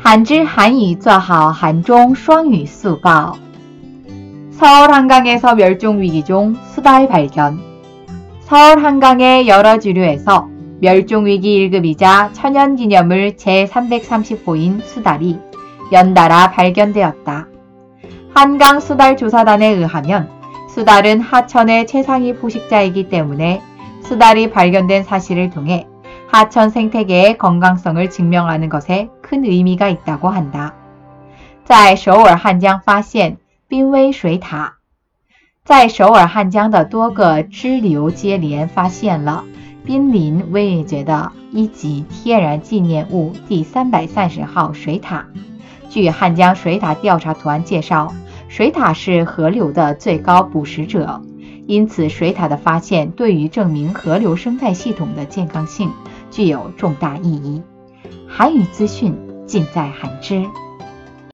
한知한유做好한종双语速报 서울 한강에서 멸종 위기 종 수달 발견 서울 한강의 여러 주류에서 멸종 위기 1급이자 천연 기념물 제330호인 수달이 연달아 발견되었다. 한강 수달 조사단에 의하면 수달은 하천의 최상위 포식자이기 때문에 수달이 발견된 사실을 통해 하천 생태계의 건강성을 증명하는 것에 큰 의미가 있다고 한다. 在首尔汉江的多个支流接连发现了濒临位阶的一级天然纪念物第三百三十号水塔。据汉江水塔调查团介绍，水塔是河流的最高捕食者，因此水塔的发现对于证明河流生态系统的健康性 具有重大意义。韩语资讯尽在韩知。